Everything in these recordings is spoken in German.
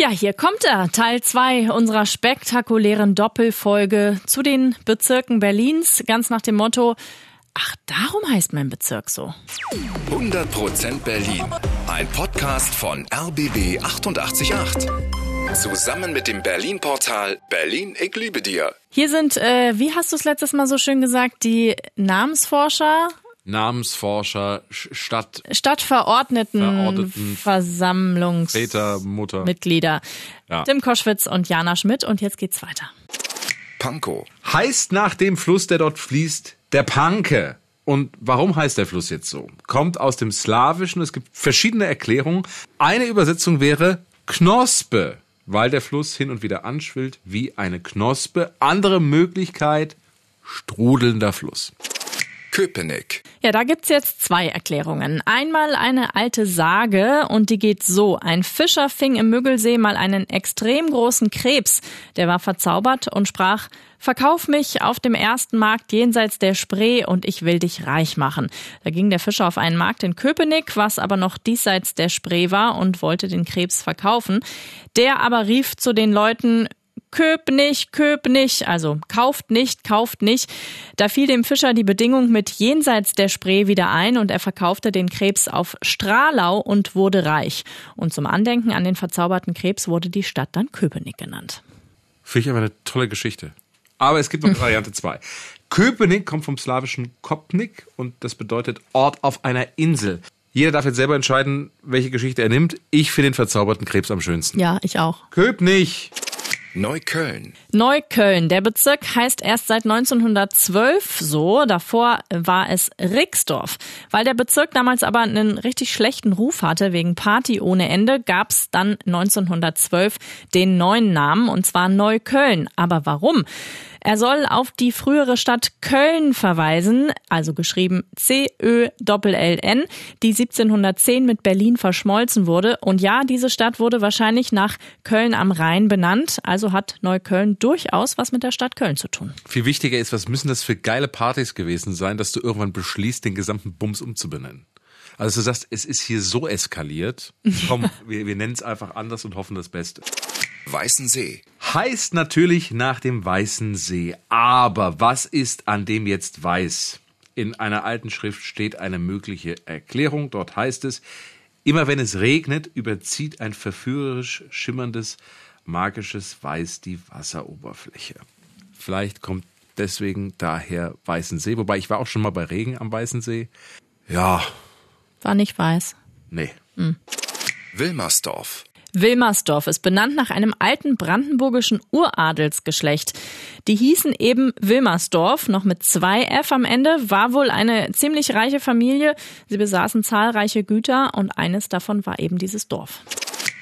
Ja, hier kommt er, Teil 2 unserer spektakulären Doppelfolge zu den Bezirken Berlins, ganz nach dem Motto, ach, darum heißt mein Bezirk so. 100% Berlin, ein Podcast von RBB 888. Zusammen mit dem Berlin-Portal Berlin, ich liebe dir. Hier sind, äh, wie hast du es letztes Mal so schön gesagt, die Namensforscher Namensforscher, Stadt, Stadtverordneten, Verordneten, Versammlungs Väter, Mutter. Mitglieder. Ja. Tim Koschwitz und Jana Schmidt. Und jetzt geht's weiter. Pankow, heißt nach dem Fluss, der dort fließt, der Panke. Und warum heißt der Fluss jetzt so? Kommt aus dem Slawischen, es gibt verschiedene Erklärungen. Eine Übersetzung wäre Knospe, weil der Fluss hin und wieder anschwillt wie eine Knospe. Andere Möglichkeit, strudelnder Fluss. Köpenick, Ja, da gibt's jetzt zwei Erklärungen. Einmal eine alte Sage und die geht so. Ein Fischer fing im Müggelsee mal einen extrem großen Krebs. Der war verzaubert und sprach, Verkauf mich auf dem ersten Markt jenseits der Spree und ich will dich reich machen. Da ging der Fischer auf einen Markt in Köpenick, was aber noch diesseits der Spree war und wollte den Krebs verkaufen. Der aber rief zu den Leuten, Köp nicht, köp nicht, also kauft nicht, kauft nicht. Da fiel dem Fischer die Bedingung mit jenseits der Spree wieder ein und er verkaufte den Krebs auf Stralau und wurde reich. Und zum Andenken an den verzauberten Krebs wurde die Stadt dann Köpenick genannt. Finde ich aber eine tolle Geschichte. Aber es gibt noch Variante 2. Köpenick kommt vom slawischen Kopnik und das bedeutet Ort auf einer Insel. Jeder darf jetzt selber entscheiden, welche Geschichte er nimmt. Ich finde den verzauberten Krebs am schönsten. Ja, ich auch. Köpnick. Neukölln, Neukölln. Der Bezirk heißt erst seit 1912 so. Davor war es Rixdorf. Weil der Bezirk damals aber einen richtig schlechten Ruf hatte wegen Party ohne Ende, gab's dann 1912 den neuen Namen und zwar Neukölln. Aber warum? Er soll auf die frühere Stadt Köln verweisen, also geschrieben C-Ö-L-L-N, die 1710 mit Berlin verschmolzen wurde. Und ja, diese Stadt wurde wahrscheinlich nach Köln am Rhein benannt, also hat Neukölln durchaus was mit der Stadt Köln zu tun. Viel wichtiger ist, was müssen das für geile Partys gewesen sein, dass du irgendwann beschließt, den gesamten Bums umzubenennen. Also du sagst, es ist hier so eskaliert. Komm, wir, wir nennen es einfach anders und hoffen das Beste. Weißensee, Heißt natürlich nach dem Weißen See. Aber was ist an dem jetzt weiß? In einer alten Schrift steht eine mögliche Erklärung. Dort heißt es, immer wenn es regnet, überzieht ein verführerisch schimmerndes, magisches Weiß die Wasseroberfläche. Vielleicht kommt deswegen daher Weißen See. Wobei ich war auch schon mal bei Regen am Weißen See. Ja, War nicht weiß. nee. Wilmersdorf, Wilmersdorf ist benannt nach einem alten brandenburgischen Uradelsgeschlecht. Die hießen eben Wilmersdorf, noch mit zwei F am Ende, war wohl eine ziemlich reiche Familie. Sie besaßen zahlreiche Güter und eines davon war eben dieses Dorf.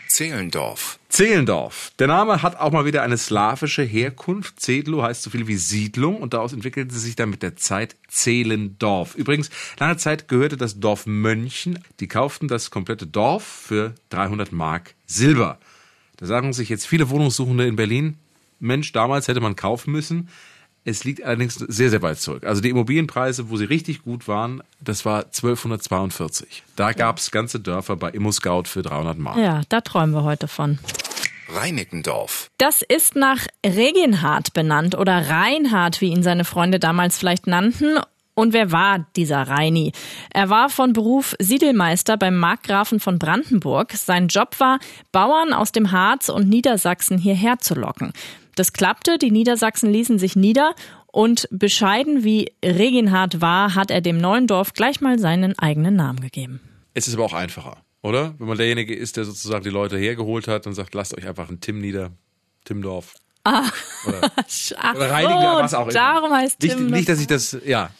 Zehlendorf, Zehlendorf. Der Name hat auch mal wieder eine slawische Herkunft. Zedlo heißt so viel wie Siedlung und daraus entwickelte sich dann mit der Zeit Zehlendorf. Übrigens, lange Zeit gehörte das Dorf Mönchen. Die kauften das komplette Dorf für 300 Mark Silber. Da sagen sich jetzt viele Wohnungssuchende in Berlin, Mensch, damals hätte man kaufen müssen. Es liegt allerdings sehr, sehr weit zurück. Also die Immobilienpreise, wo sie richtig gut waren, das war 1242. Da gab's ganze Dörfer bei ImmoScout für 300 Mark. Ja, da träumen wir heute von. Reinickendorf, Das ist nach Reginhard benannt oder Reinhard, wie ihn seine Freunde damals vielleicht nannten. Und wer war dieser Reini? Er war von Beruf Siedelmeister beim Markgrafen von Brandenburg. Sein Job war, Bauern aus dem Harz und Niedersachsen hierher zu locken. Das klappte, die Niedersachsen ließen sich nieder und bescheiden wie Reginhard war, hat er dem neuen Dorf gleich mal seinen eigenen Namen gegeben. Es ist aber auch einfacher, oder? Wenn man derjenige ist, der sozusagen die Leute hergeholt hat und sagt, lasst euch einfach einen Tim nieder, Timdorf. Ach Oder Reiniger, so, was auch immer. darum heißt Nicht, Tim nicht, dass ich das, ja.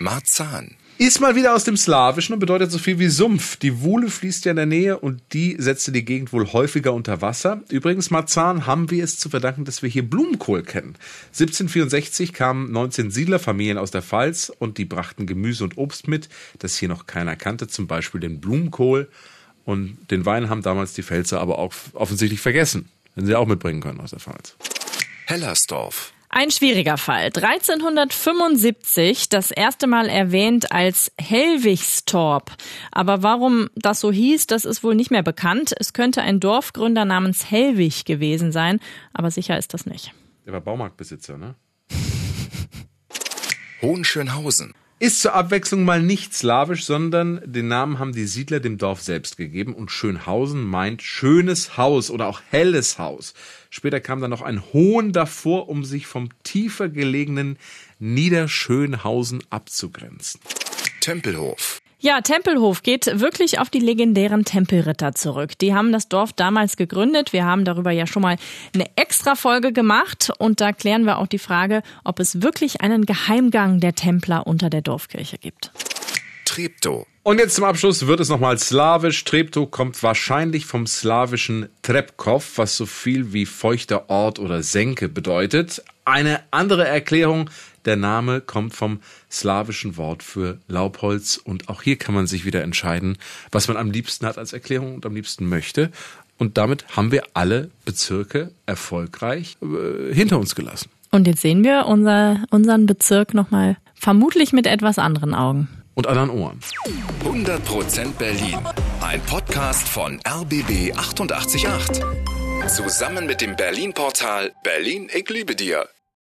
Marzahn, Ist mal wieder aus dem Slawischen und bedeutet so viel wie Sumpf. Die Wuhle fließt ja in der Nähe und die setzte die Gegend wohl häufiger unter Wasser. Übrigens, Marzahn haben wir es zu verdanken, dass wir hier Blumenkohl kennen. 1764 kamen 19 Siedlerfamilien aus der Pfalz und die brachten Gemüse und Obst mit, das hier noch keiner kannte, zum Beispiel den Blumenkohl. Und den Wein haben damals die Pfälzer aber auch offensichtlich vergessen, wenn sie auch mitbringen können aus der Pfalz. Hellersdorf, Ein schwieriger Fall. 1375 das erste Mal erwähnt als Helwigstorp. Aber warum das so hieß, das ist wohl nicht mehr bekannt. Es könnte ein Dorfgründer namens Hellwig gewesen sein, aber sicher ist das nicht. Der war Baumarktbesitzer, ne? Hohenschönhausen. Ist zur Abwechslung mal nicht slawisch, sondern den Namen haben die Siedler dem Dorf selbst gegeben und Schönhausen meint schönes Haus oder auch helles Haus. Später kam dann noch ein Hohn davor, um sich vom tiefer gelegenen Niederschönhausen abzugrenzen. Tempelhof. Ja, Tempelhof geht wirklich auf die legendären Tempelritter zurück. Die haben das Dorf damals gegründet. Wir haben darüber ja schon mal eine extra Folge gemacht und da klären wir auch die Frage, ob es wirklich einen Geheimgang der Templer unter der Dorfkirche gibt. Treptow. Und jetzt zum Abschluss wird es nochmal slawisch. Treptow kommt wahrscheinlich vom slawischen Trepkov, was so viel wie feuchter Ort oder Senke bedeutet. Eine andere Erklärung, der Name kommt vom slawischen Wort für Laubholz und auch hier kann man sich wieder entscheiden, was man am liebsten hat als Erklärung und am liebsten möchte. Und damit haben wir alle Bezirke erfolgreich äh, hinter uns gelassen. Und jetzt sehen wir unser, unseren Bezirk nochmal vermutlich mit etwas anderen Augen. Und anderen Ohren. 100% Berlin. Ein Podcast von RBB 888. Zusammen mit dem Berlin-Portal Berlin, ich liebe dir.